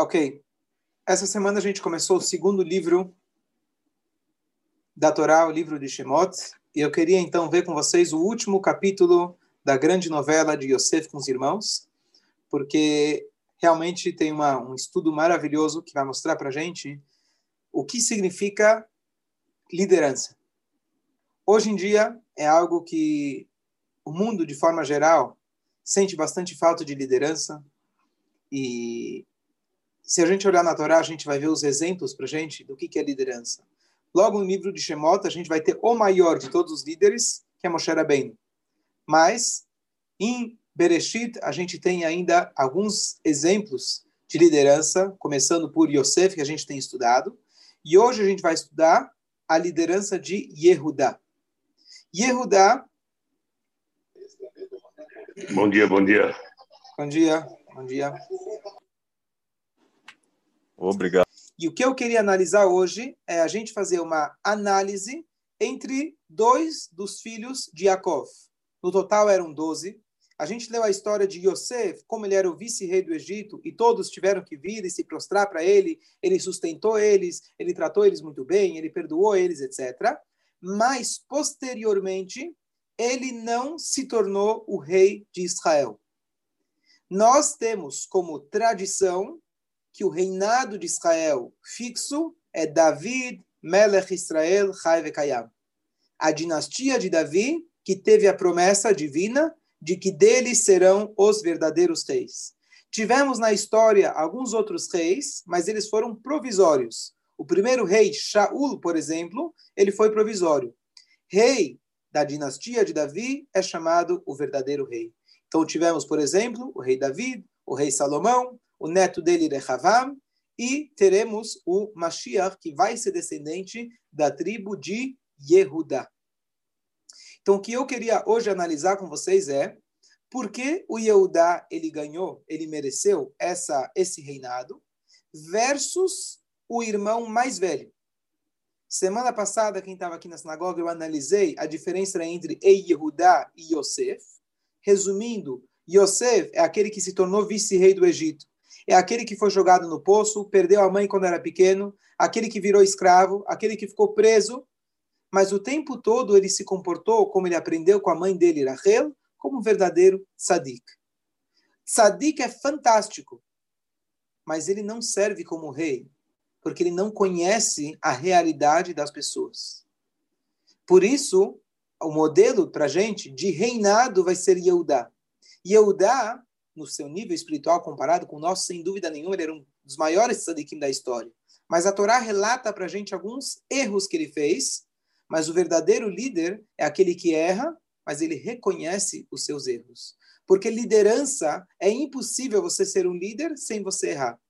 Ok. Essa semana a gente começou o segundo livro da Torá, o livro de Shemot, e eu queria então ver com vocês o último capítulo da grande novela de Yosef com os irmãos, porque realmente tem uma, um estudo maravilhoso que vai mostrar para gente o que significa liderança. Hoje em dia é algo que o mundo, de forma geral, sente bastante falta de liderança e se a gente olhar na Torá, a gente vai ver os exemplos para gente do que, que é liderança. Logo no livro de Shemot, a gente vai ter o maior de todos os líderes, que é Moshe Rabbeinu. Mas, em Bereshit, a gente tem ainda alguns exemplos de liderança, começando por Yosef, que a gente tem estudado. E hoje a gente vai estudar a liderança de Yehudá. Yehudá... Bom dia, bom dia. Bom dia, bom dia. Obrigado. E o que eu queria analisar hoje é a gente fazer uma análise entre dois dos filhos de Yaakov. No total eram 12. A gente leu a história de Yosef, como ele era o vice-rei do Egito, e todos tiveram que vir e se prostrar para ele. Ele sustentou eles, ele tratou eles muito bem, ele perdoou eles, etc. Mas, posteriormente, ele não se tornou o rei de Israel. Nós temos como tradição que o reinado de Israel fixo é David, Melech Israel, Chai Vekayam. A dinastia de Davi, que teve a promessa divina de que deles serão os verdadeiros reis. Tivemos na história alguns outros reis, mas eles foram provisórios. O primeiro rei, Shaul, por exemplo, ele foi provisório. Rei da dinastia de Davi é chamado o verdadeiro rei. Então tivemos, por exemplo, o rei David, o rei Salomão, o neto dele, Rehavam, e teremos o Mashiach, que vai ser descendente da tribo de Yehudá. Então, o que eu queria hoje analisar com vocês é por que o Yehudá ele ganhou, ele mereceu essa, esse reinado, versus o irmão mais velho. Semana passada, quem estava aqui na sinagoga, eu analisei a diferença entre Yehudá e Yosef. Resumindo, Yosef é aquele que se tornou vice-rei do Egito é aquele que foi jogado no poço, perdeu a mãe quando era pequeno, aquele que virou escravo, aquele que ficou preso, mas o tempo todo ele se comportou como ele aprendeu com a mãe dele, Rachel, como um verdadeiro tzadik. Tzadik é fantástico, mas ele não serve como rei, porque ele não conhece a realidade das pessoas. Por isso, o modelo para gente de reinado vai ser Yehudá. Yehudá no seu nível espiritual comparado com o nosso, sem dúvida nenhuma, ele era um dos maiores tzadikim da história. Mas a Torá relata para a gente alguns erros que ele fez, mas o verdadeiro líder é aquele que erra, mas ele reconhece os seus erros. Porque liderança é impossível você ser um líder sem você errar.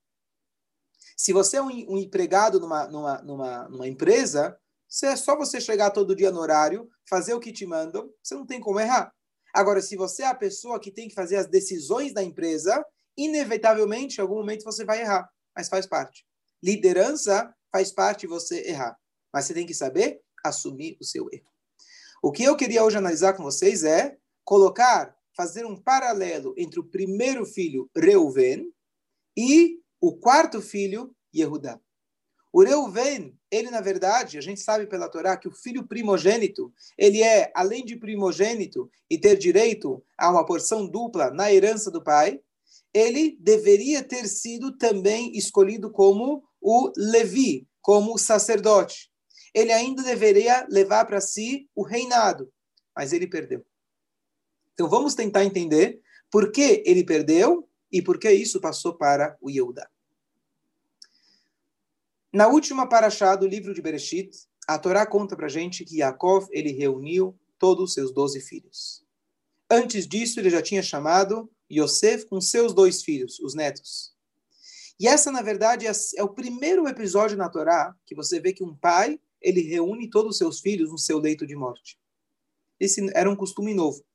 Se você é um, um empregado numa, numa, numa, numa empresa, é só você chegar todo dia no horário, fazer o que te mandam, você não tem como errar. Agora, se você é a pessoa que tem que fazer as decisões da empresa, inevitavelmente, em algum momento você vai errar, mas faz parte. Liderança faz parte você errar, mas você tem que saber assumir o seu erro. O que eu queria hoje analisar com vocês é colocar, fazer um paralelo entre o primeiro filho, Reuven, e o quarto filho, Yehudá. O Reuven, ele na verdade, a gente sabe pela Torá que o filho primogênito, ele é, além de primogênito e ter direito a uma porção dupla na herança do pai, ele deveria ter sido também escolhido como o Levi, como o sacerdote. Ele ainda deveria levar para si o reinado, mas ele perdeu. Então vamos tentar entender por que ele perdeu e por que isso passou para o Yehudá. Na última paraxá do livro de Bereshit, a Torá conta para gente que Yaakov ele reuniu todos os seus doze filhos. Antes disso, ele já tinha chamado Yosef com seus dois filhos, os netos. E essa, na verdade, é, é o primeiro episódio na Torá que você vê que um pai ele reúne todos os seus filhos no seu leito de morte. Esse era um costume novo.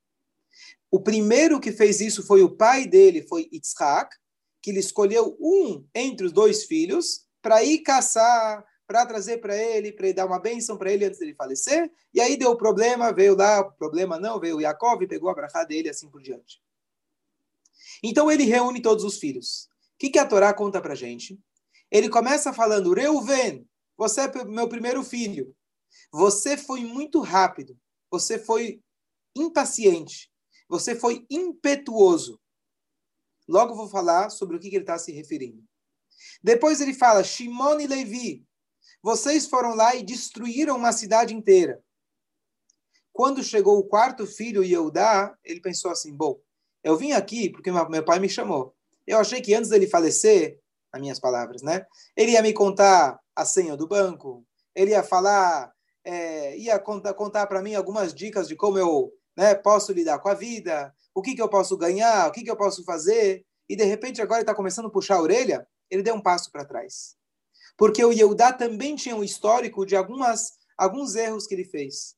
O primeiro que fez isso foi o pai dele, foi Yitzhak, que ele escolheu um entre os dois filhos para ir caçar, para trazer para ele, para dar uma bênção para ele antes dele falecer. E aí deu problema, veio lá, problema não, veio Yaakov e pegou a brachá dele assim por diante. Então ele reúne todos os filhos. que, que a Torá conta para gente? Ele começa falando, Reuven, você é meu primeiro filho. Você foi muito rápido. Você foi impaciente. Você foi impetuoso. Logo vou falar sobre o que, que ele está se referindo. Depois ele fala, Shimon e Levi, vocês foram lá e destruíram uma cidade inteira. Quando chegou o quarto filho, Yehudá, ele pensou assim, bom, eu vim aqui porque meu pai me chamou. Eu achei que antes dele falecer, as minhas palavras, né? Ele ia me contar a senha do banco, ele ia falar, é, ia contar, contar para mim algumas dicas de como eu né, posso lidar com a vida, o que, que eu posso ganhar, o que, que eu posso fazer. E de repente agora ele está começando a puxar a orelha, ele deu um passo para trás. Porque o Yehudá também tinha um histórico de algumas, alguns erros que ele fez.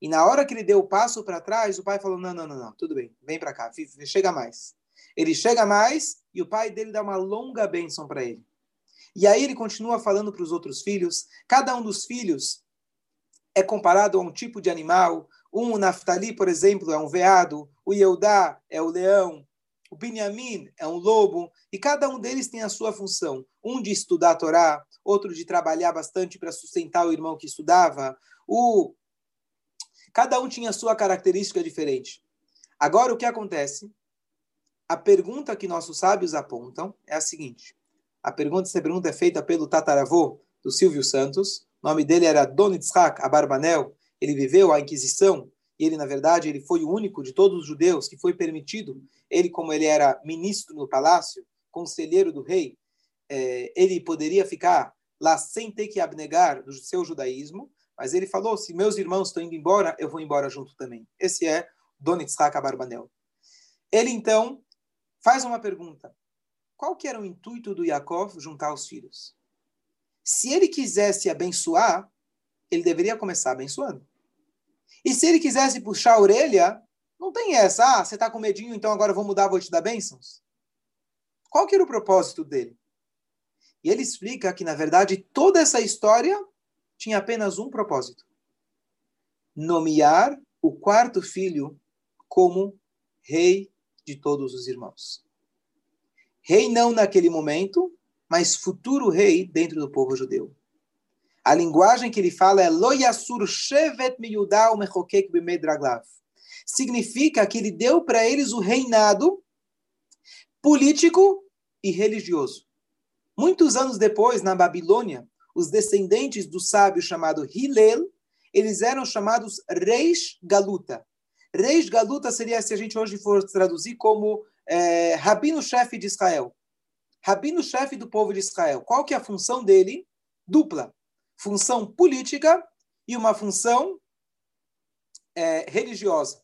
E na hora que ele deu o passo para trás, o pai falou: não, não, não, não, tudo bem, vem para cá, chega mais. Ele chega mais e o pai dele dá uma longa bênção para ele. E aí ele continua falando para os outros filhos. Cada um dos filhos é comparado a um tipo de animal. Um, o Naftali, por exemplo, é um veado. O Yehudá é o leão. O Binyamin é um lobo. E cada um deles tem a sua função. Um de estudar a Torá, outro de trabalhar bastante para sustentar o irmão que estudava. O... Cada um tinha a sua característica diferente. Agora, o que acontece? A pergunta que nossos sábios apontam é a seguinte. A pergunta, essa pergunta é feita pelo tataravô do Silvio Santos. O nome dele era Don Itzhak Abarbanel. Ele viveu a Inquisição e ele, na verdade, ele foi o único de todos os judeus que foi permitido, ele como ele era ministro no palácio, conselheiro do rei, é, ele poderia ficar lá sem ter que abnegar do seu judaísmo, mas ele falou, se meus irmãos estão indo embora, eu vou embora junto também. Esse é Don Itzhak Abarbanel. Ele, então, faz uma pergunta. Qual que era o intuito do Yaakov juntar os filhos? Se ele quisesse abençoar, ele deveria começar abençoando. E se ele quisesse puxar a orelha, não tem essa. Ah, você está com medinho, então agora eu vou mudar, vou te dar bênçãos. Qual que era o propósito dele? E ele explica que, na verdade, toda essa história tinha apenas um propósito: nomear o quarto filho como rei de todos os irmãos. Rei não naquele momento, mas futuro rei dentro do povo judeu. A linguagem que ele fala é Lo yasur shevet. Significa que ele deu para eles o reinado político e religioso. Muitos anos depois, na Babilônia, os descendentes do sábio chamado Hillel, eles eram chamados reis galuta. Reis Galuta seria, se a gente hoje for traduzir, como é, rabino-chefe de Israel. Rabino-chefe do povo de Israel. Qual que é a função dele? Dupla. Função política e uma função é, religiosa.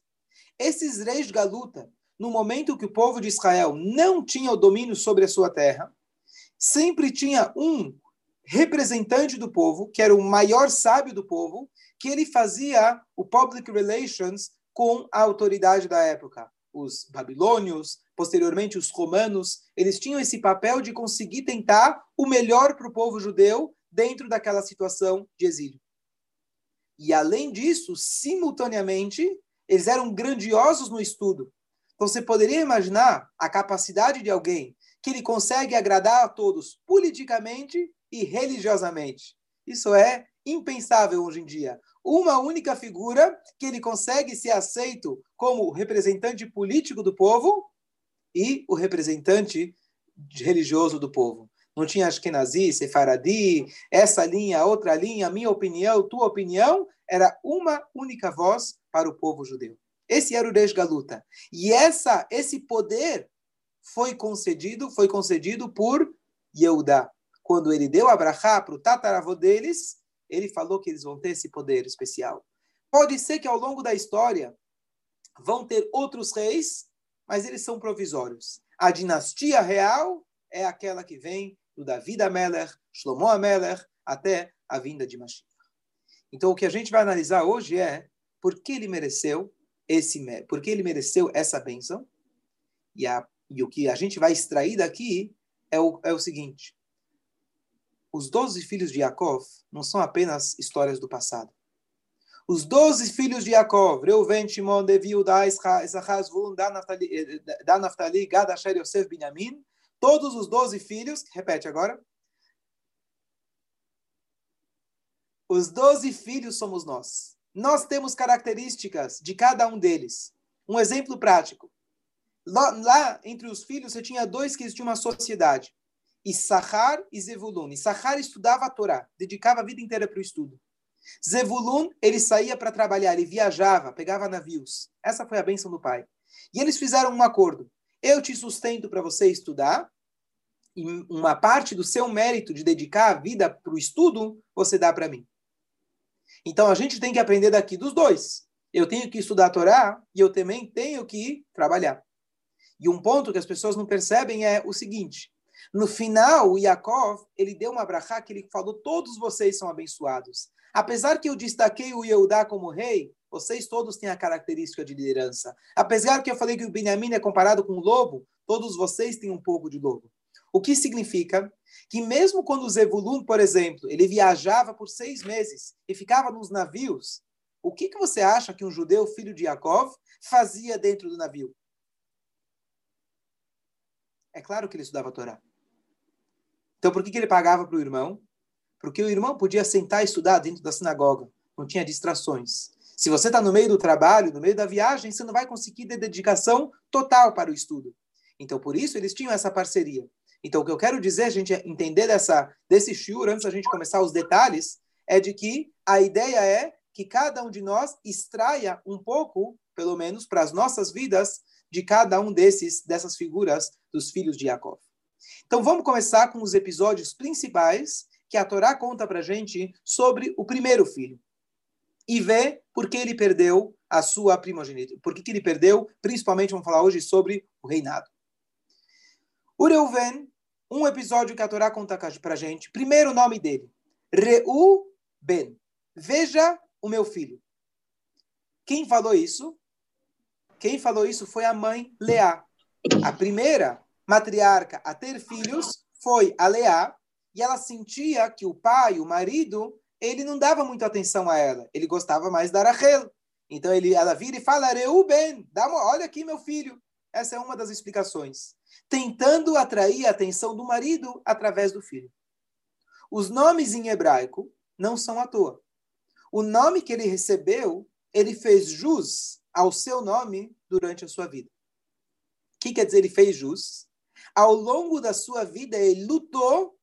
Esses reis Galuta, no momento que o povo de Israel não tinha o domínio sobre a sua terra, sempre tinha um representante do povo, que era o maior sábio do povo, que ele fazia o public relations com a autoridade da época. Os babilônios, posteriormente os romanos, eles tinham esse papel de conseguir tentar o melhor para o povo judeu dentro daquela situação de exílio. E além disso, simultaneamente, eles eram grandiosos no estudo. Então você poderia imaginar a capacidade de alguém que ele consegue agradar a todos politicamente e religiosamente. Isso é impensável hoje em dia uma única figura que ele consegue ser aceito como representante político do povo e o representante religioso do povo. Não tinha Ashkenazi, Sefaradi, essa linha, outra linha, minha opinião, tua opinião, era uma única voz para o povo judeu. Esse era o Reis Galuta. E essa, esse poder foi concedido, foi concedido por Yehudá. Quando ele deu a para o tataravô deles, ele falou que eles vão ter esse poder especial. Pode ser que ao longo da história vão ter outros reis, mas eles são provisórios. A dinastia real é aquela que vem do David Ameler, Shlomo Ameler, até a vinda de Mashiach. Então, o que a gente vai analisar hoje é por que ele mereceu esse, por que ele mereceu essa bênção. E, a, e o que a gente vai extrair daqui é o, é o seguinte: os doze filhos de Yaakov não são apenas histórias do passado. Os doze filhos de Yaakov, Reuven, Shimon, Levi, Udá, Issachar, Zvulun, Dan, Naftali, Gad, Asher, Yosef, Binyamin, Todos os doze filhos, repete agora. Os doze filhos somos nós. Nós temos características de cada um deles. Um exemplo prático. Lá, lá entre os filhos, você tinha dois que tinham uma sociedade. Issachar e Zevulun. Issachar estudava a Torá, dedicava a vida inteira para o estudo. Zevulun, ele saía para trabalhar, ele viajava, pegava navios. Essa foi a bênção do pai. E eles fizeram um acordo. Eu te sustento para você estudar, e uma parte do seu mérito de dedicar a vida para o estudo, você dá para mim. Então a gente tem que aprender daqui dos dois. Eu tenho que estudar a Torá e eu também tenho que trabalhar. E um ponto que as pessoas não percebem é o seguinte: no final, o Yaakov, ele deu uma brachá que ele falou: todos vocês são abençoados. Apesar que eu destaquei o Yehudá como rei, vocês todos têm a característica de liderança. Apesar que eu falei que o Benjamin é comparado com o lobo, todos vocês têm um pouco de lobo. O que significa que mesmo quando o Zevulun, por exemplo, ele viajava por seis meses e ficava nos navios, o que, que você acha que um judeu, filho de Yaakov, fazia dentro do navio? É claro que ele estudava a Torá. Então, por que, que ele pagava para o irmão? Porque o irmão podia sentar e estudar dentro da sinagoga. Não tinha distrações. Se você está no meio do trabalho, no meio da viagem, você não vai conseguir ter dedicação total para o estudo. Então, por isso, eles tinham essa parceria. Então, o que eu quero dizer, a gente entender dessa, desse shiur, antes da gente começar os detalhes, é de que a ideia é que cada um de nós extraia um pouco, pelo menos, para as nossas vidas, de cada um desses dessas figuras dos filhos de Yaakov. Então, vamos começar com os episódios principais que a Torá conta para gente sobre o primeiro filho. E ver por que ele perdeu a sua primogenitura. Por que, que ele perdeu, principalmente, vamos falar hoje sobre o reinado. O Reuven, um episódio que a Torá conta para gente. Primeiro nome dele, Reu Ben. Veja o meu filho. Quem falou isso? Quem falou isso foi a mãe Leá. A primeira matriarca a ter filhos foi a Leá, e ela sentia que o pai, o marido, ele não dava muita atenção a ela. Ele gostava mais da Rachel. Então ele, ela vira e fala, Reuben, dá uma, olha aqui meu filho. Essa é uma das explicações. Tentando atrair a atenção do marido através do filho. Os nomes em hebraico não são à toa. O nome que ele recebeu, ele fez jus ao seu nome durante a sua vida. O que quer dizer ele fez jus? Ao longo da sua vida, ele lutou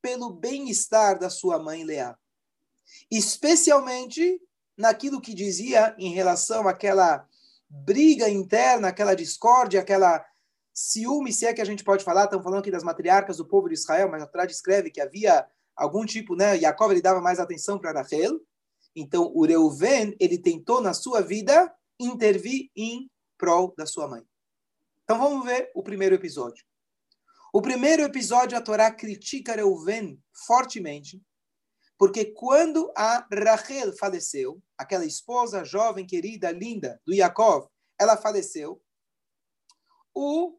pelo bem-estar da sua mãe Leá. Especialmente naquilo que dizia em relação àquela briga interna, aquela discórdia, aquela ciúme, se é que a gente pode falar, estamos falando aqui das matriarcas do povo de Israel, mas a Torá descreve que havia algum tipo, né, Jacob ele dava mais atenção para Rachel, então o Reuven, ele tentou na sua vida intervir em prol da sua mãe. Então vamos ver o primeiro episódio. O primeiro episódio, a Torá critica Reuven fortemente, porque quando a Rachel faleceu, aquela esposa jovem, querida, linda do Yaakov, ela faleceu, o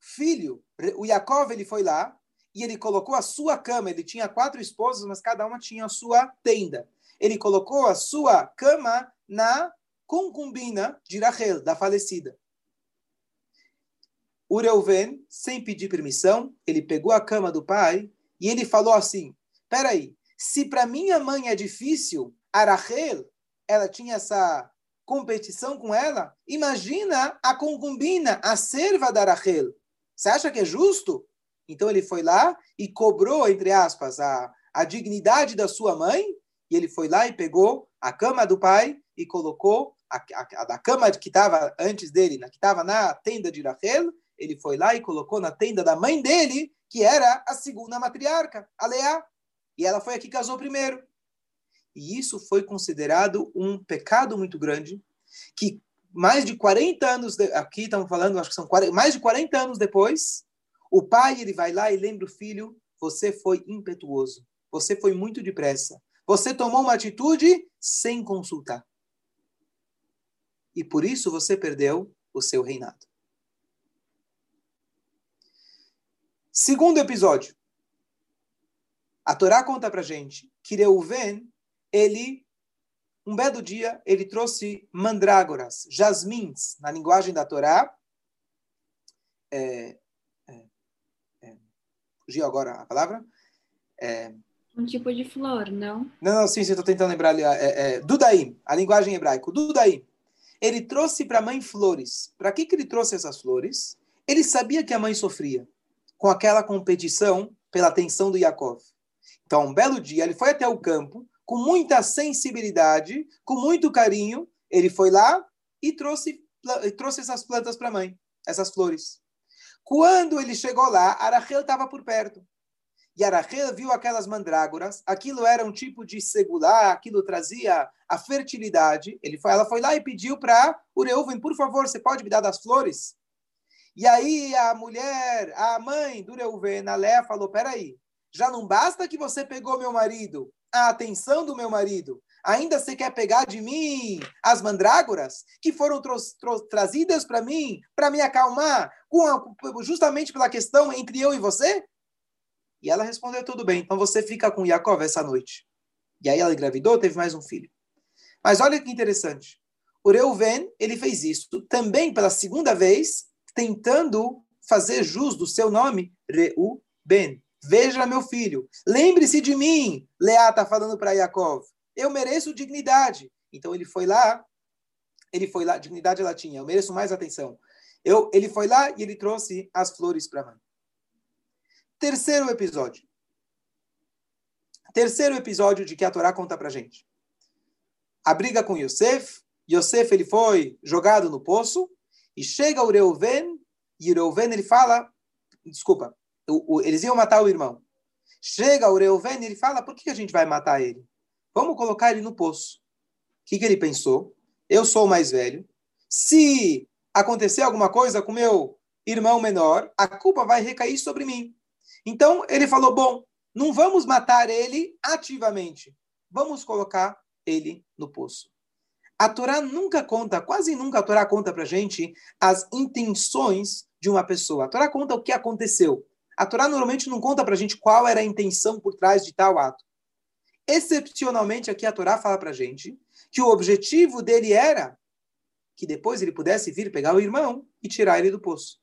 filho, o Yaakov, ele foi lá e ele colocou a sua cama. Ele tinha quatro esposas, mas cada uma tinha a sua tenda. Ele colocou a sua cama na concubina de Rachel, da falecida. O Reuven, sem pedir permissão, ele pegou a cama do pai e ele falou assim: peraí, se para minha mãe é difícil, a Rachel, ela tinha essa competição com ela, imagina a concubina, a serva da Rachel. Você acha que é justo? Então ele foi lá e cobrou, entre aspas, a, a dignidade da sua mãe, e ele foi lá e pegou a cama do pai e colocou a, a, a cama que estava antes dele, que estava na tenda de Rachel, ele foi lá e colocou na tenda da mãe dele, que era a segunda matriarca, a Leá. E ela foi aqui que casou primeiro. E isso foi considerado um pecado muito grande, que mais de 40 anos, de, aqui estamos falando, acho que são 40, mais de 40 anos depois, o pai ele vai lá e lembra o filho, você foi impetuoso, você foi muito depressa, você tomou uma atitude sem consultar. E por isso você perdeu o seu reinado. Segundo episódio. A Torá conta pra gente que Reuven, ele, um belo dia, ele trouxe mandrágoras, jasmins, na linguagem da Torá. É, é, fugiu agora a palavra. É... Um tipo de flor, não? Não, não, sim, sim, estou tentando lembrar ali. É, é, Dudaim, a linguagem hebraica. Dudaim. Ele trouxe para a mãe flores. Para que, que ele trouxe essas flores? Ele sabia que a mãe sofria com aquela competição pela atenção do Yaakov. Então, um belo dia, ele foi até o campo, com muita sensibilidade, com muito carinho, ele foi lá e trouxe, trouxe essas plantas para a mãe, essas flores. Quando ele chegou lá, Arachel estava por perto. E Arachel viu aquelas mandrágoras, aquilo era um tipo de segular, aquilo trazia a fertilidade. Ele foi, ela foi lá e pediu para o Reuven, por favor, você pode me dar das flores? E aí a mulher, a mãe do Reuven, a Léa, falou, peraí, já não basta que você pegou meu marido, a atenção do meu marido, ainda você quer pegar de mim as mandrágoras que foram trazidas para mim, para me acalmar, a, justamente pela questão entre eu e você? E ela respondeu: tudo bem, então você fica com Yaakov essa noite. E aí ela engravidou, teve mais um filho. Mas olha que interessante. O Reuven, ele fez isso também pela segunda vez, tentando fazer jus do seu nome, Reuben. Veja, meu filho, lembre-se de mim. Leá está falando para Yaakov. Eu mereço dignidade. Então ele foi lá, ele foi lá, dignidade ela tinha, eu mereço mais atenção. Eu, ele foi lá e ele trouxe as flores para mãe. Terceiro episódio. Terceiro episódio de que a Torá conta para gente. A briga com Yosef. Yosef ele foi jogado no poço e chega o Reuven e o Reuven ele fala, desculpa, o, o, eles iam matar o irmão. Chega o Reuven e ele fala, por que a gente vai matar ele? Vamos colocar ele no poço. O que, que ele pensou? Eu sou o mais velho. Se acontecer alguma coisa com meu irmão menor, a culpa vai recair sobre mim. Então ele falou: bom, não vamos matar ele ativamente, vamos colocar ele no poço. A Torá nunca conta, quase nunca a Torá conta para gente as intenções de uma pessoa. A Torá conta o que aconteceu. A Torá normalmente não conta para gente qual era a intenção por trás de tal ato. Excepcionalmente, aqui a Torá fala para gente que o objetivo dele era que depois ele pudesse vir pegar o irmão e tirar ele do poço.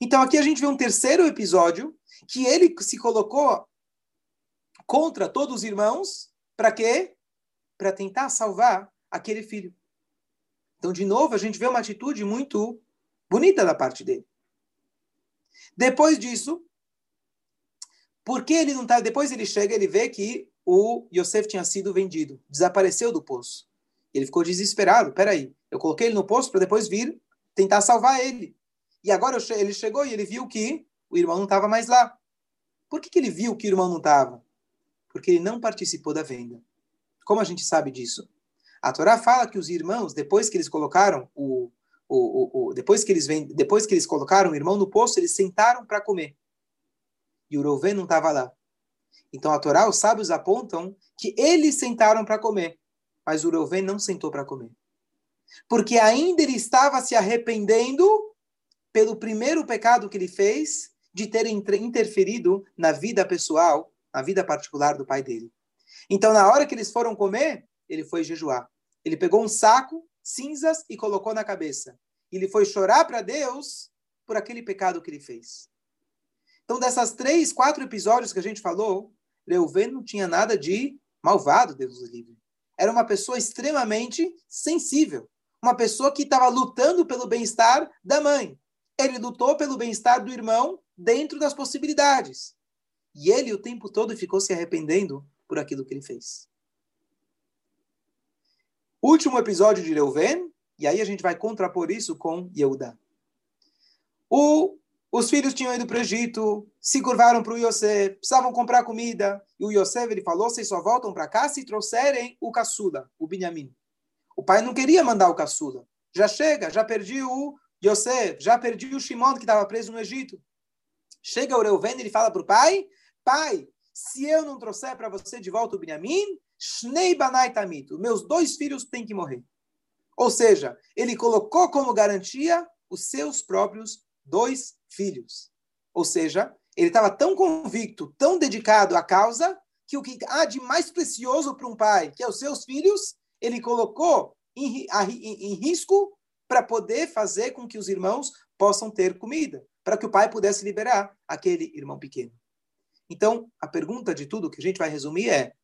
Então aqui a gente vê um terceiro episódio que ele se colocou contra todos os irmãos, para quê? Para tentar salvar aquele filho. Então, de novo, a gente vê uma atitude muito bonita da parte dele. Depois disso, porque ele não está. Depois ele chega, ele vê que o Yosef tinha sido vendido, desapareceu do poço. Ele ficou desesperado. Peraí, eu coloquei ele no poço para depois vir tentar salvar ele. E agora ele chegou e ele viu que o irmão não estava mais lá. Por que, que ele viu que o irmão não estava? Porque ele não participou da venda. Como a gente sabe disso? A Torá fala que os irmãos, depois que eles colocaram o, o, o, o depois que eles vend, depois que eles colocaram o irmão no poço, eles sentaram para comer. E o Rouven não estava lá. Então a Torá, os sábios apontam que eles sentaram para comer, mas o Rouven não sentou para comer. Porque ainda ele estava se arrependendo pelo primeiro pecado que ele fez de ter interferido na vida pessoal, na vida particular do pai dele. Então, na hora que eles foram comer, ele foi jejuar. Ele pegou um saco, cinzas e colocou na cabeça. Ele foi chorar para Deus por aquele pecado que ele fez. Então, dessas três, quatro episódios que a gente falou, Reuven não tinha nada de malvado, Deus o livre. Era uma pessoa extremamente sensível. Uma pessoa que estava lutando pelo bem-estar da mãe. Ele lutou pelo bem-estar do irmão dentro das possibilidades. E ele o tempo todo ficou se arrependendo por aquilo que ele fez. Último episódio de Reuven, e aí a gente vai contrapor isso com Yehudá. O, os filhos tinham ido para o Egito, se curvaram para o Yosef, precisavam comprar comida, e o Yosef ele falou, vocês só voltam para cá se trouxerem o caçula, o Binyamin. O pai não queria mandar o caçula. Já chega, já perdi o Yosef, já perdi o Shimon que estava preso no Egito. Chega o Reuven e ele fala para o pai: Pai, se eu não trouxer para você de volta o Benjamim, Shnei Banai Tamito, meus dois filhos têm que morrer. Ou seja, ele colocou como garantia os seus próprios dois filhos. Ou seja, ele estava tão convicto, tão dedicado à causa, que o que há de mais precioso para um pai, que é os seus filhos, ele colocou em, em, em risco para poder fazer com que os irmãos possam ter comida para que o pai pudesse liberar aquele irmão pequeno. Então, a pergunta de tudo que a gente vai resumir é: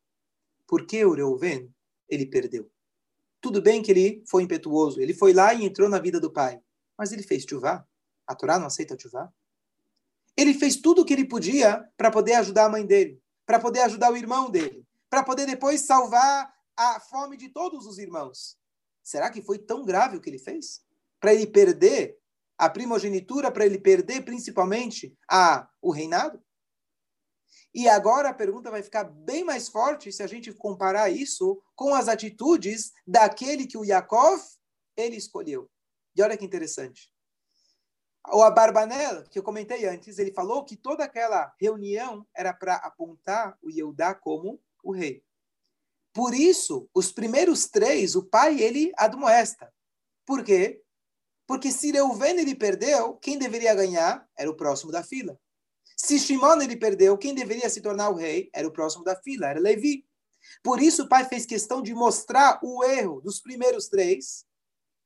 por que o Reuven ele perdeu? Tudo bem que ele foi impetuoso, ele foi lá e entrou na vida do pai, mas ele fez chuvá. A Torá não aceita chuvá. Ele fez tudo o que ele podia para poder ajudar a mãe dele, para poder ajudar o irmão dele, para poder depois salvar a fome de todos os irmãos. Será que foi tão grave o que ele fez? Para ele perder a primogenitura, para ele perder principalmente a, o reinado? E agora a pergunta vai ficar bem mais forte se a gente comparar isso com as atitudes daquele que o Yaakov ele escolheu. E olha que interessante. O Abarbanel, que eu comentei antes, ele falou que toda aquela reunião era para apontar o Yehudá como o rei. Por isso, os primeiros três, o pai, ele admoesta. Por quê? Porque se Reuven ele perdeu, quem deveria ganhar era o próximo da fila. Se Shimon ele perdeu, quem deveria se tornar o rei era o próximo da fila, era Levi. Por isso o pai fez questão de mostrar o erro dos primeiros três.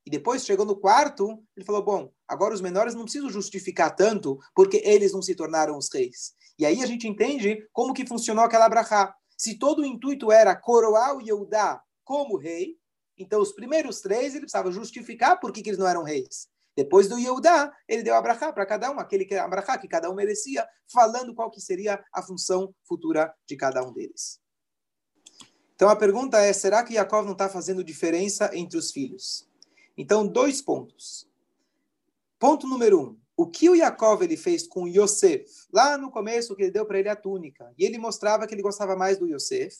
E depois chegou no quarto, ele falou: bom, agora os menores não precisam justificar tanto porque eles não se tornaram os reis. E aí a gente entende como que funcionou aquela brachá. Se todo o intuito era coroar o Yehudá como rei, então os primeiros três ele precisava justificar por que, que eles não eram reis. Depois do Yehudá, ele deu abrahá para cada um, aquele que abrahá que cada um merecia, falando qual que seria a função futura de cada um deles. Então a pergunta é, será que Yaakov não está fazendo diferença entre os filhos? Então, dois pontos. Ponto número um. O que o Yaakov ele fez com Yosef? Lá no começo, que ele deu para ele a túnica. E ele mostrava que ele gostava mais do Yosef.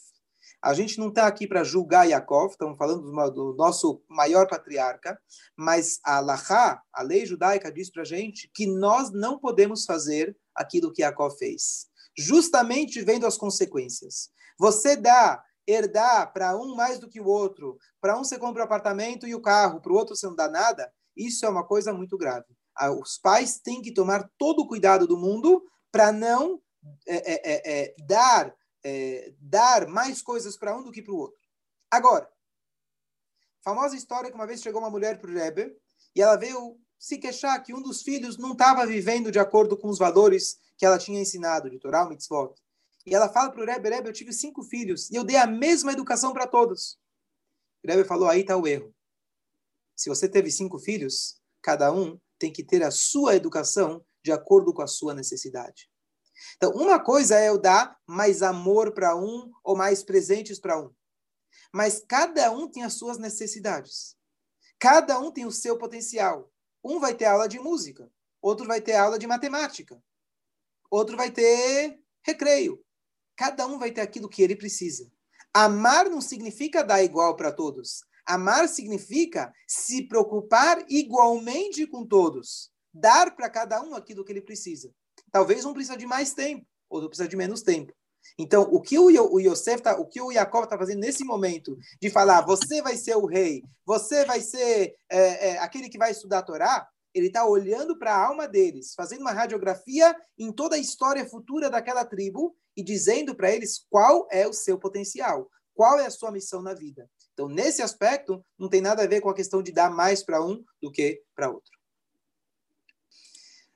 A gente não está aqui para julgar Yaakov, estamos falando do, do, nosso maior patriarca, mas a Allahá, a lei judaica, diz para a gente que nós não podemos fazer aquilo que Yaakov fez, justamente vendo as consequências. Você dá, herdar para um mais do que o outro, para um você compra o apartamento e o carro, para o outro você não dá nada, isso é uma coisa muito grave. Ah, os pais têm que tomar todo o cuidado do mundo para não é, é, é, é dar é, dar mais coisas para um do que para o outro. Agora, famosa história que uma vez chegou uma mulher para o Rebbe e ela veio se queixar que um dos filhos não estava vivendo de acordo com os valores que ela tinha ensinado, de Torah, Mitzvot. E ela fala para o Rebbe, Rebbe, eu tive cinco filhos e eu dei a mesma educação para todos. O Rebbe falou, aí está o erro. Se você teve cinco filhos, cada um tem que ter a sua educação de acordo com a sua necessidade. Então, uma coisa é eu dar mais amor para um ou mais presentes para um. Mas cada um tem as suas necessidades. Cada um tem o seu potencial. Um vai ter aula de música, outro vai ter aula de matemática, outro vai ter recreio. Cada um vai ter aquilo que ele precisa. Amar não significa dar igual para todos. Amar significa se preocupar igualmente com todos. Dar para cada um aquilo que ele precisa. Talvez um precisa de mais tempo, outro precisa de menos tempo. Então, o que o, Yosef tá, o que o Yaakov está fazendo nesse momento de falar, você vai ser o rei, você vai ser é, é, aquele que vai estudar a Torá, ele está olhando para a alma deles, fazendo uma radiografia em toda a história futura daquela tribo e dizendo para eles qual é o seu potencial, qual é a sua missão na vida. Então, nesse aspecto, não tem nada a ver com a questão de dar mais para um do que para outro.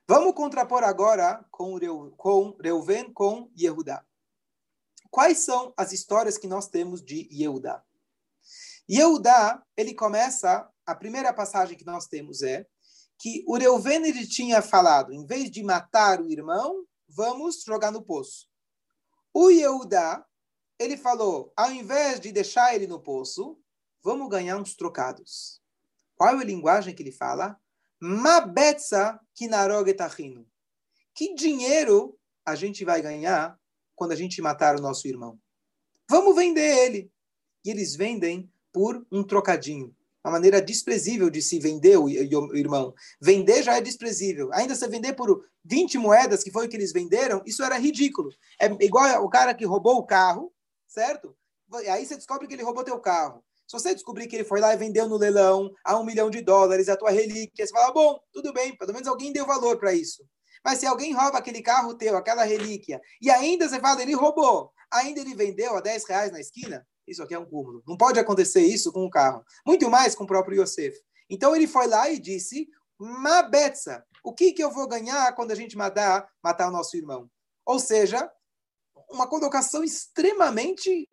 Vamos contrapor agora com, Reu, com Reuven com Yehudá. Quais são as histórias que nós temos de Yehudá? Yehudá, ele começa, a primeira passagem que nós temos é que o Reuven ele tinha falado, em vez de matar o irmão, vamos jogar no poço. O Yehudá, ele falou, ao invés de deixar ele no poço, vamos ganhar uns trocados. Qual é a linguagem que ele fala? Mabetza kinarogetachino. Que dinheiro a gente vai ganhar quando a gente matar o nosso irmão? Vamos vender ele. E eles vendem por um trocadinho. Uma maneira desprezível de se vender o irmão. Vender já é desprezível. Ainda se vender por 20 moedas, que foi o que eles venderam, isso era ridículo. É igual o cara que roubou o carro, certo? Aí você descobre que ele roubou teu carro. Se você descobrir que ele foi lá e vendeu no leilão a um milhão de dólares a tua relíquia, você fala, bom, tudo bem, pelo menos alguém deu valor para isso. Mas se alguém rouba aquele carro teu, aquela relíquia, e ainda você fala, ele roubou, ainda ele vendeu a 10 reais na esquina, isso aqui é um cúmulo. Não pode acontecer isso com o carro. Muito mais com o próprio Yosef. Então ele foi lá e disse Mabetza. O que, que eu vou ganhar quando a gente matar, matar o nosso irmão? Ou seja, uma colocação extremamente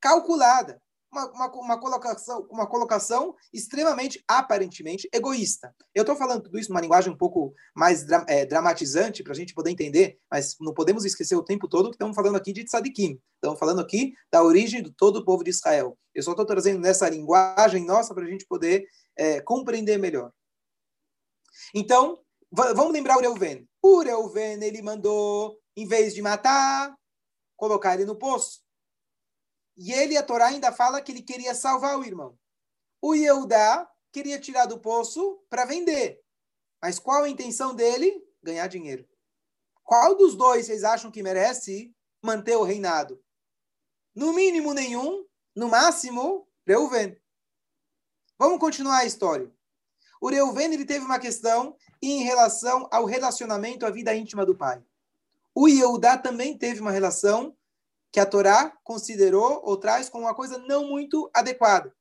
calculada uma, uma, uma, colocação, uma colocação extremamente, aparentemente, egoísta. Eu estou falando tudo isso numa linguagem um pouco mais dra é, dramatizante para a gente poder entender, mas não podemos esquecer o tempo todo que estamos falando aqui de tzadikim. Estamos falando aqui da origem de todo o povo de Israel. Eu só estou trazendo nessa linguagem nossa para a gente poder é, compreender melhor. Então, vamos lembrar o Reuven. O Reuven, ele mandou, em vez de matar, colocar ele no poço. E ele, a Torá, ainda fala que ele queria salvar o irmão. O Yehudá queria tirar do poço para vender. Mas qual a intenção dele? Ganhar dinheiro. Qual dos dois vocês acham que merece manter o reinado? No mínimo nenhum, no máximo, Reuven. Vamos continuar a história. O Reuven ele teve uma questão em relação ao relacionamento, à vida íntima do pai. O Yehudá também teve uma relação que a Torá considerou ou traz como uma coisa não muito adequada.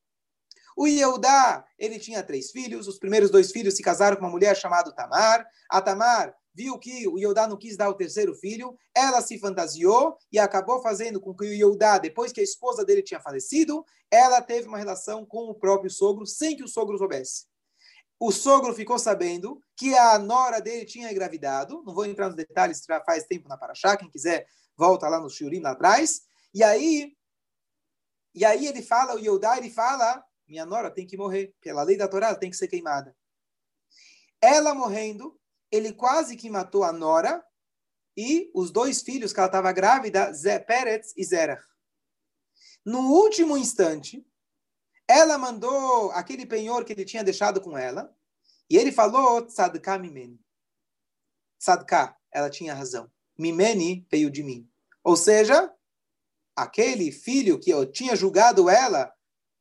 O Yehudá, ele tinha três filhos, os primeiros dois filhos se casaram com uma mulher chamada Tamar. A Tamar viu que o Yehudá não quis dar o terceiro filho, ela se fantasiou e acabou fazendo com que o Yehudá, depois que a esposa dele tinha falecido, ela teve uma relação com o próprio sogro, sem que o sogro soubesse. O sogro ficou sabendo que a nora dele tinha engravidado, não vou entrar nos detalhes, já faz tempo na Paraxá, quem quiser volta lá no Shurim lá atrás, e aí, e aí ele fala, o Yehudá, ele fala, minha nora tem que morrer, pela lei da Torá, ela tem que ser queimada. Ela morrendo, ele quase que matou a nora e os dois filhos que ela estava grávida, Zé Peretz e Zerach. No último instante, ela mandou aquele penhor que ele tinha deixado com ela, e ele falou, Tzadka Mimeni. Tzadka, ela tinha razão. Mimeni veio de mim. Ou seja, aquele filho que eu tinha julgado ela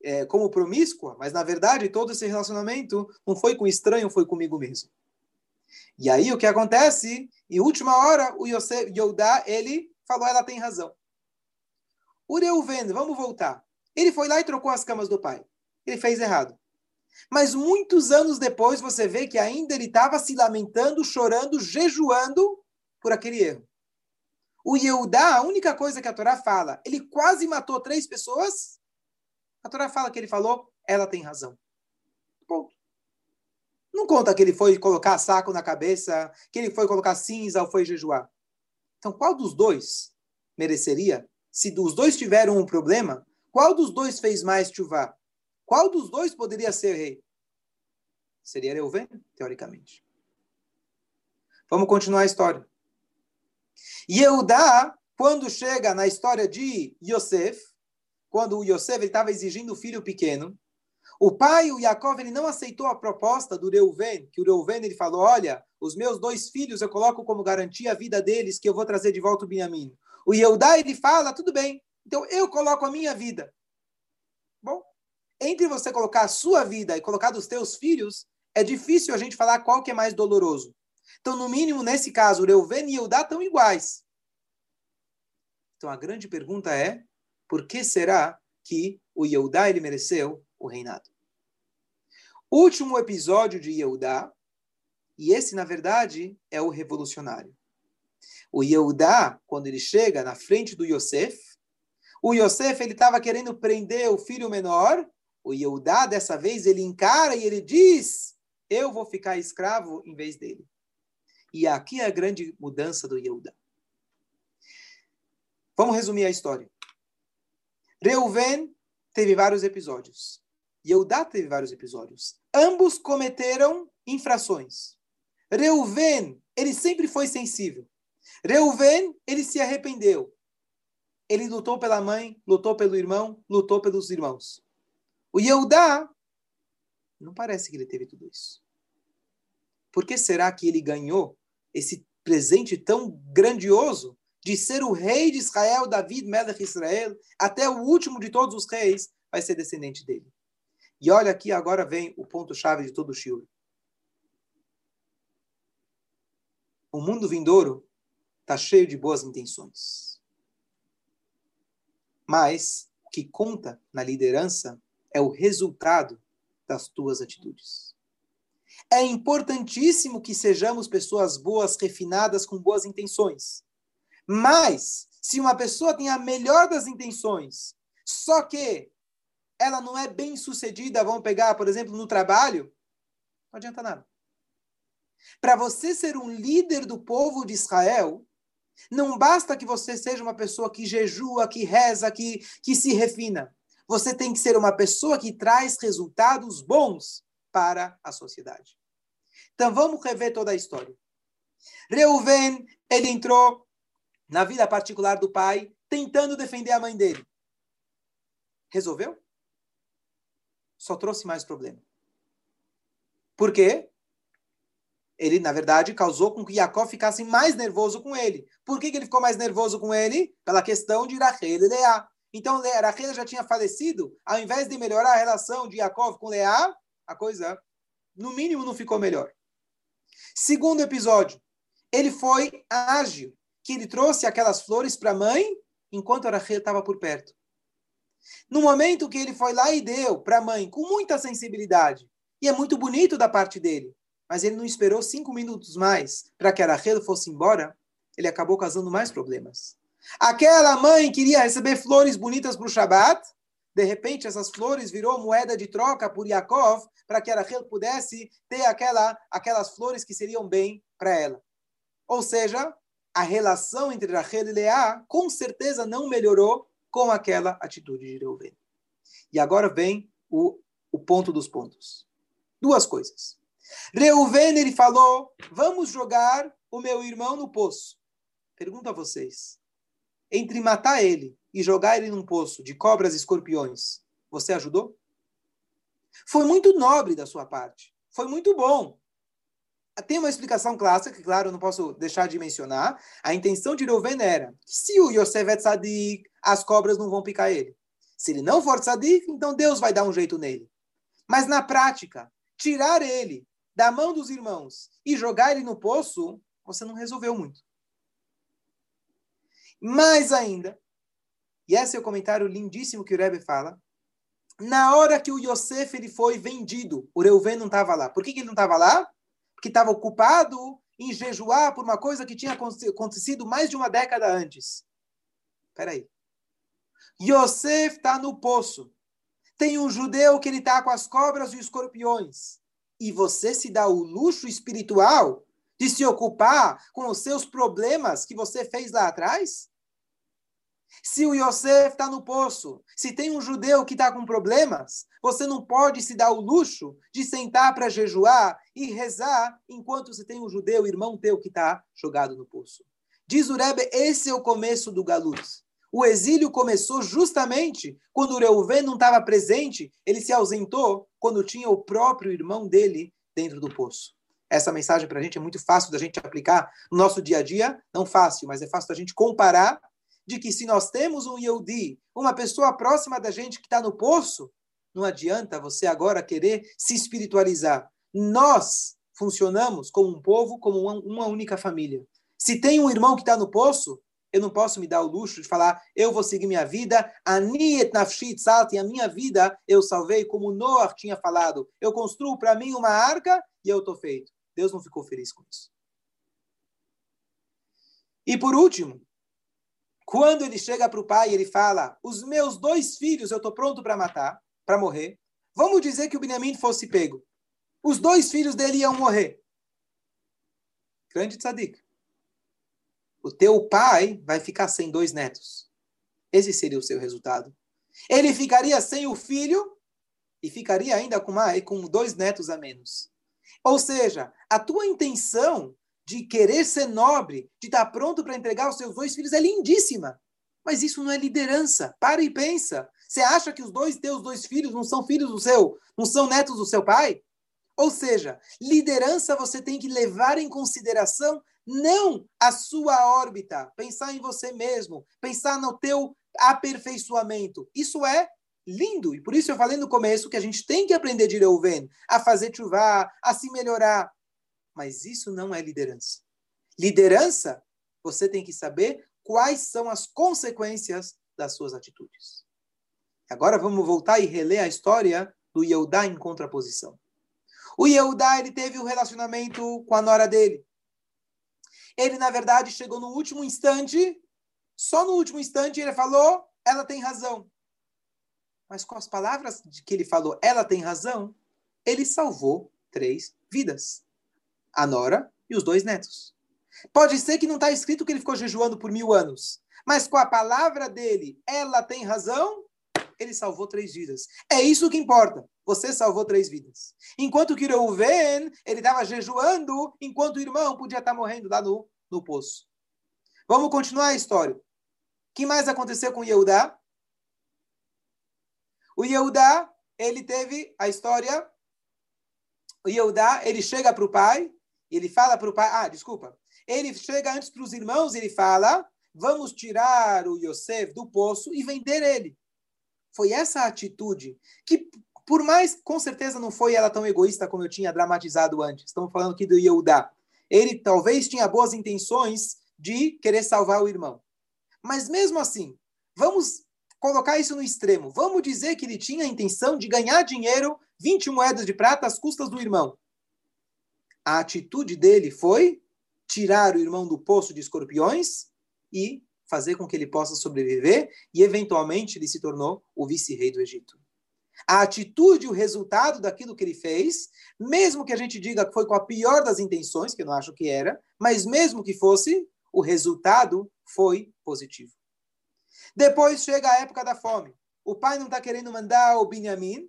é, como promíscua, mas na verdade todo esse relacionamento não foi com estranho, foi comigo mesmo. E aí o que acontece? Em última hora, o Yosef, Yodá, ele falou, ela tem razão. O Reuven, vamos voltar. Ele foi lá e trocou as camas do pai. Ele fez errado. Mas muitos anos depois, você vê que ainda ele estava se lamentando, chorando, jejuando por aquele erro. O Yehudá, a única coisa que a Torá fala, ele quase matou três pessoas. A Torá fala que ele falou, ela tem razão. Ponto. Não conta que ele foi colocar saco na cabeça, que ele foi colocar cinza ou foi jejuar. Então, qual dos dois mereceria? Se os dois tiveram um problema, qual dos dois fez mais chuvá? Qual dos dois poderia ser rei? Seria Reuven, teoricamente. Vamos continuar a história. Yehudá, quando chega na história de Yosef, quando o Yosef estava exigindo o filho pequeno, o pai, o Yaakov, ele não aceitou a proposta do Reuven, que o Reuven ele falou, olha, os meus dois filhos eu coloco como garantia a vida deles, que eu vou trazer de volta o Benjamim. O Yehudá, ele fala, tudo bem, então eu coloco a minha vida. Bom, entre você colocar a sua vida e colocar dos teus filhos, é difícil a gente falar qual que é mais doloroso. Então, no mínimo, nesse caso, Reuven e Eudá estão iguais. Então, a grande pergunta é, por que será que o Yehudá ele mereceu o reinado? Último episódio de Yehudá, e esse, na verdade, é o revolucionário. O Yehudá, quando ele chega na frente do Yosef, o Yosef ele estava querendo prender o filho menor, o Yehudá, dessa vez, ele encara e ele diz, eu vou ficar escravo em vez dele. E aqui é a grande mudança do Yehuda. Vamos resumir a história. Reuven teve vários episódios. Yehuda teve vários episódios. Ambos cometeram infrações. Reuven, ele sempre foi sensível. Reuven, ele se arrependeu. Ele lutou pela mãe, lutou pelo irmão, lutou pelos irmãos. O Yehuda, não parece que ele teve tudo isso. Por que será que ele ganhou esse presente tão grandioso de ser o rei de Israel, David Melech Israel, até o último de todos os reis vai ser descendente dele. E olha aqui, agora vem o ponto-chave de todo o Shiur. O mundo vindouro está cheio de boas intenções. Mas o que conta na liderança é o resultado das tuas atitudes. É importantíssimo que sejamos pessoas boas, refinadas, com boas intenções. Mas, se uma pessoa tem a melhor das intenções, só que ela não é bem sucedida, vamos pegar, por exemplo, no trabalho, não adianta nada. Para você ser um líder do povo de Israel, não basta que você seja uma pessoa que jejua, que reza, que, que se refina. Você tem que ser uma pessoa que traz resultados bons para a sociedade. Então vamos rever toda a história. Reuven, ele entrou na vida particular do pai, tentando defender a mãe dele. Resolveu? Só trouxe mais problema. Por quê? Ele, na verdade, causou com que Jacó ficasse mais nervoso com ele. Por que, que ele ficou mais nervoso com ele? Pela questão de Rachel e Leá. Então, Rachel já tinha falecido. Ao invés de melhorar a relação de Jacó com Leá, a coisa, no mínimo, não ficou melhor. Segundo episódio, ele foi ágil, que ele trouxe aquelas flores para a mãe, enquanto Rachel estava por perto. No momento que ele foi lá e deu para a mãe, com muita sensibilidade, e é muito bonito da parte dele, mas ele não esperou cinco minutos mais para que Rachel fosse embora, ele acabou causando mais problemas. Aquela mãe queria receber flores bonitas para o Shabat, de repente essas flores virou moeda de troca por Yaakov para que Rachel pudesse ter aquela, aquelas flores que seriam bem para ela. Ou seja, a relação entre Rachel e Leá com certeza não melhorou com aquela atitude de Reuven. E agora vem o, o ponto dos pontos. Duas coisas. Reuven, ele falou, vamos jogar o meu irmão no poço. Pergunto a vocês, entre matar ele e jogar ele num poço de cobras e escorpiões, você ajudou? Foi muito nobre da sua parte. Foi muito bom. Tem uma explicação clássica, que, claro, eu não posso deixar de mencionar. A intenção de Reuven era se o Yosef é tzadik, as cobras não vão picar ele. Se ele não for tzadik, então Deus vai dar um jeito nele. Mas na prática, tirar ele da mão dos irmãos e jogar ele no poço, você não resolveu muito. Mais ainda, e esse é o comentário lindíssimo que o Rebbe fala, na hora que o Yosef ele foi vendido, o Reuven não estava lá. Por que, que ele não estava lá? Porque estava ocupado em jejuar por uma coisa que tinha acontecido mais de uma década antes. Espera aí. Yosef está no poço. Tem um judeu que ele está com as cobras e os escorpiões e você se dá o luxo espiritual de se ocupar com os seus problemas que você fez lá atrás? Se o Yosef está no poço, se tem um judeu que está com problemas, você não pode se dar o luxo de sentar para jejuar e rezar enquanto você tem um judeu, irmão teu, que está jogado no poço. Diz o Rebbe, esse é o começo do Galut. O exílio começou justamente quando o Reuven não estava presente, ele se ausentou quando tinha o próprio irmão dele dentro do poço. Essa mensagem para a gente é muito fácil da gente aplicar no nosso dia a dia, não fácil, mas é fácil da gente comparar de que se nós temos um Yehudi, uma pessoa próxima da gente que está no poço, não adianta você agora querer se espiritualizar. Nós funcionamos como um povo, como uma única família. Se tem um irmão que está no poço, eu não posso me dar o luxo de falar, eu vou seguir minha vida, aniet e a minha vida eu salvei, como Noah tinha falado. Eu construo para mim uma arca e eu estou feito. Deus não ficou feliz com isso. E por último, quando ele chega para o pai, ele fala: Os meus dois filhos eu estou pronto para matar, para morrer. Vamos dizer que o Benjamin fosse pego. Os dois filhos dele iam morrer. Grande tzadik o teu pai vai ficar sem dois netos. Esse seria o seu resultado. Ele ficaria sem o filho e ficaria ainda com, uma, com dois netos a menos. Ou seja, a tua intenção de querer ser nobre, de estar pronto para entregar os seus dois filhos é lindíssima. Mas isso não é liderança. Para e pensa. Você acha que os dois teus dois filhos não são filhos do seu, não são netos do seu pai? Ou seja, liderança você tem que levar em consideração não a sua órbita, pensar em você mesmo, pensar no teu aperfeiçoamento. Isso é lindo. E por isso eu falei no começo que a gente tem que aprender de Reuven, a fazer chuva, a se melhorar. Mas isso não é liderança. Liderança, você tem que saber quais são as consequências das suas atitudes. Agora vamos voltar e reler a história do Yehudá em contraposição. O Yehudá, ele teve um relacionamento com a nora dele. Ele, na verdade, chegou no último instante, só no último instante ele falou, ela tem razão. Mas com as palavras que ele falou, ela tem razão, ele salvou três vidas. A nora e os dois netos. Pode ser que não está escrito que ele ficou jejuando por mil anos, mas com a palavra dele, ela tem razão, ele salvou três vidas. É isso que importa. Você salvou três vidas. Enquanto que Reuven, ele estava jejuando, enquanto o irmão podia estar tá morrendo lá no, no poço. Vamos continuar a história. O que mais aconteceu com Yehudá? O Yehudá, ele teve a história. O Yehudá, ele chega para o pai, ele fala para o pai, ah, desculpa. Ele chega antes para os irmãos, ele fala, vamos tirar o Yosef do poço e vender ele. Foi essa atitude que, por mais, com certeza não foi ela tão egoísta como eu tinha dramatizado antes. Estamos falando aqui do Yehudá. Ele talvez tinha boas intenções de querer salvar o irmão. Mas mesmo assim, vamos colocar isso no extremo. Vamos dizer que ele tinha a intenção de ganhar dinheiro, 20 moedas de prata, às custas do irmão. A atitude dele foi tirar o irmão do poço de escorpiões e fazer com que ele possa sobreviver e, eventualmente, ele se tornou o vice-rei do Egito. A atitude, o resultado daquilo que ele fez, mesmo que a gente diga que foi com a pior das intenções, que eu não acho que era, mas mesmo que fosse, o resultado foi positivo. Depois chega a época da fome. O pai não está querendo mandar o Benjamim.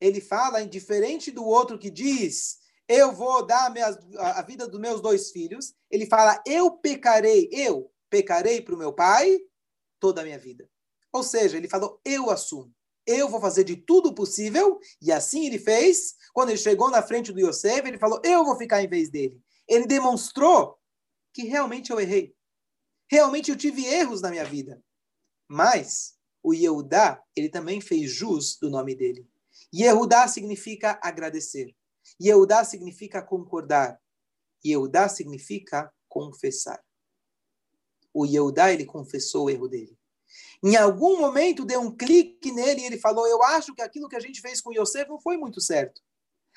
Ele fala, diferente do outro que diz, eu vou dar a vida dos meus dois filhos. Ele fala, eu pecarei, eu, pecarei para o meu pai toda a minha vida. Ou seja, ele falou: eu assumo, eu vou fazer de tudo possível, e assim ele fez. Quando ele chegou na frente do Yosef, ele falou: eu vou ficar em vez dele. Ele demonstrou que realmente eu errei. Realmente eu tive erros na minha vida. Mas o Yehudá, ele também fez jus do nome dele. Yehudá significa agradecer. Yehudá significa concordar. Yehudá significa confessar o Yehudá, ele confessou o erro dele. Em algum momento deu um clique nele e ele falou: Eu acho que aquilo que a gente fez com Yosef não foi muito certo.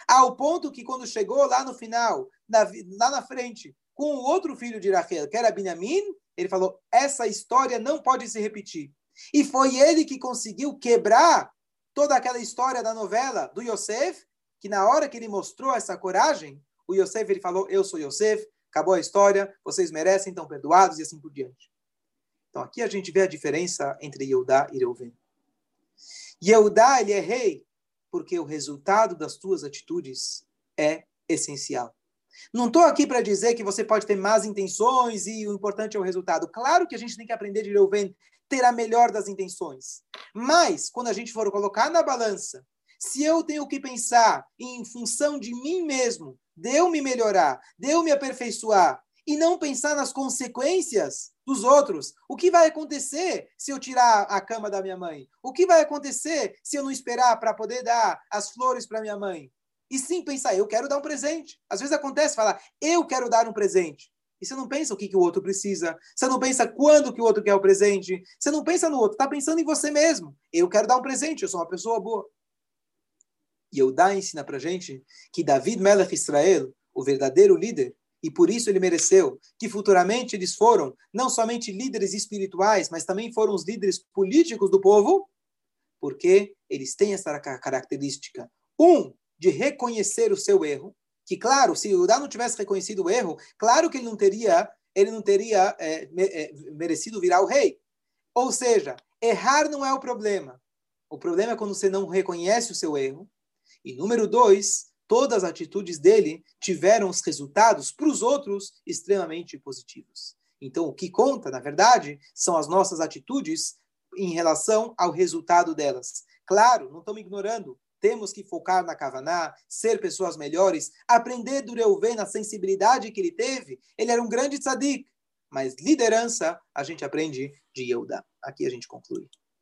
Ao ponto que quando chegou lá no final, na, lá na frente, com o outro filho de Rachel, que era Benjamin, ele falou: Essa história não pode se repetir. E foi ele que conseguiu quebrar toda aquela história da novela do Yosef, que na hora que ele mostrou essa coragem, o Yosef ele falou: Eu sou Yosef, acabou a história, vocês merecem, estão perdoados e assim por diante. Então aqui a gente vê a diferença entre Yehudá e Reuven. Yehudá, ele é rei porque o resultado das suas atitudes é essencial. Não estou aqui para dizer que você pode ter más intenções e o importante é o resultado. Claro que a gente tem que aprender de Reuven ter a melhor das intenções. Mas, quando a gente for colocar na balança, se eu tenho que pensar em função de mim mesmo, de eu me melhorar, de eu me aperfeiçoar e não pensar nas consequências dos outros. O que vai acontecer se eu tirar a cama da minha mãe? O que vai acontecer se eu não esperar para poder dar as flores para minha mãe? E sim pensar, eu quero dar um presente. Às vezes acontece falar, eu quero dar um presente. E você não pensa o que, que o outro precisa. Você não pensa quando que o outro quer o presente. Você não pensa no outro. Está pensando em você mesmo. Eu quero dar um presente. Eu sou uma pessoa boa. Eudá ensina para gente que David Melech Israel, o verdadeiro líder, e por isso ele mereceu que futuramente eles foram não somente líderes espirituais, mas também foram os líderes políticos do povo, porque eles têm essa característica. Um, de reconhecer o seu erro, que claro, se Judá não tivesse reconhecido o erro, claro que ele não teria, ele não teria é, é, merecido virar o rei. Ou seja, errar não é o problema. O problema é quando você não reconhece o seu erro, e número dois, todas as atitudes dele tiveram os resultados para os outros extremamente positivos. Então, o que conta, na verdade, são as nossas atitudes em relação ao resultado delas. Claro, não estamos ignorando. Temos que focar na Kavaná, ser pessoas melhores, aprender do Reuven, a sensibilidade que ele teve. Ele era um grande tzadik. Mas liderança, a gente aprende de Yehuda. Aqui a gente conclui.